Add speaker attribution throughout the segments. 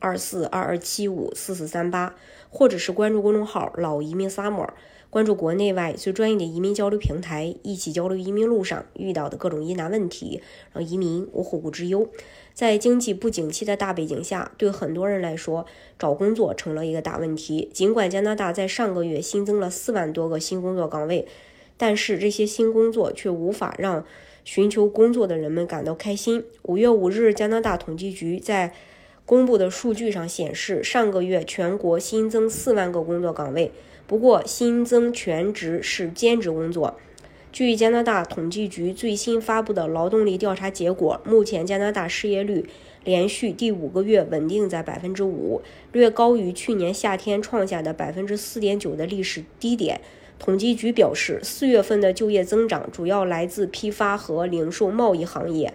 Speaker 1: 二四二二七五四四三八，或者是关注公众号“老移民 Summer”，关注国内外最专业的移民交流平台，一起交流移民路上遇到的各种疑难问题，让移民无后顾之忧。在经济不景气的大背景下，对很多人来说，找工作成了一个大问题。尽管加拿大在上个月新增了四万多个新工作岗位，但是这些新工作却无法让寻求工作的人们感到开心。五月五日，加拿大统计局在公布的数据上显示，上个月全国新增四万个工作岗位，不过新增全职是兼职工作。据加拿大统计局最新发布的劳动力调查结果，目前加拿大失业率连续第五个月稳定在百分之五，略高于去年夏天创下的百分之四点九的历史低点。统计局表示，四月份的就业增长主要来自批发和零售贸易行业，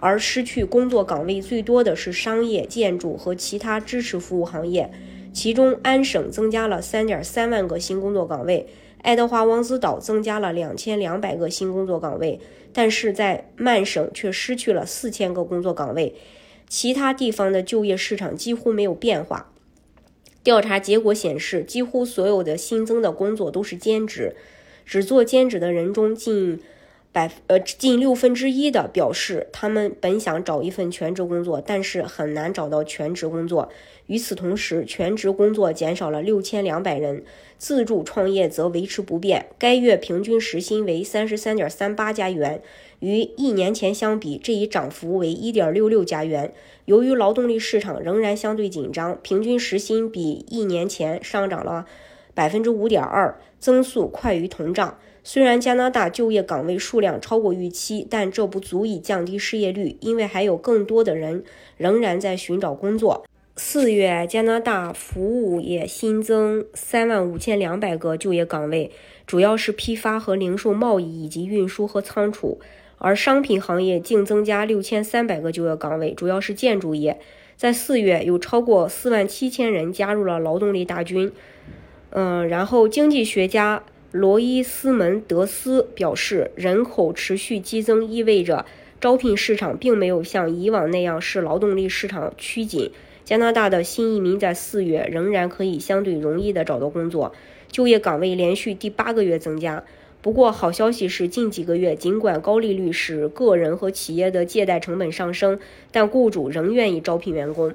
Speaker 1: 而失去工作岗位最多的是商业、建筑和其他支持服务行业，其中安省增加了三点三万个新工作岗位。爱德华王子岛增加了两千两百个新工作岗位，但是在曼省却失去了四千个工作岗位。其他地方的就业市场几乎没有变化。调查结果显示，几乎所有的新增的工作都是兼职，只做兼职的人中近。百呃近六分之一的表示，他们本想找一份全职工作，但是很难找到全职工作。与此同时，全职工作减少了六千两百人，自助创业则维持不变。该月平均时薪为三十三点三八加元，与一年前相比，这一涨幅为一点六六加元。由于劳动力市场仍然相对紧张，平均时薪比一年前上涨了百分之五点二，增速快于通胀。虽然加拿大就业岗位数量超过预期，但这不足以降低失业率，因为还有更多的人仍然在寻找工作。四月，加拿大服务业新增三万五千两百个就业岗位，主要是批发和零售贸易以及运输和仓储；而商品行业净增加六千三百个就业岗位，主要是建筑业。在四月，有超过四万七千人加入了劳动力大军。嗯，然后经济学家。罗伊斯门德斯表示，人口持续激增意味着招聘市场并没有像以往那样是劳动力市场趋紧。加拿大的新移民在四月仍然可以相对容易地找到工作，就业岗位连续第八个月增加。不过，好消息是，近几个月尽管高利率使个人和企业的借贷成本上升，但雇主仍愿意招聘员工。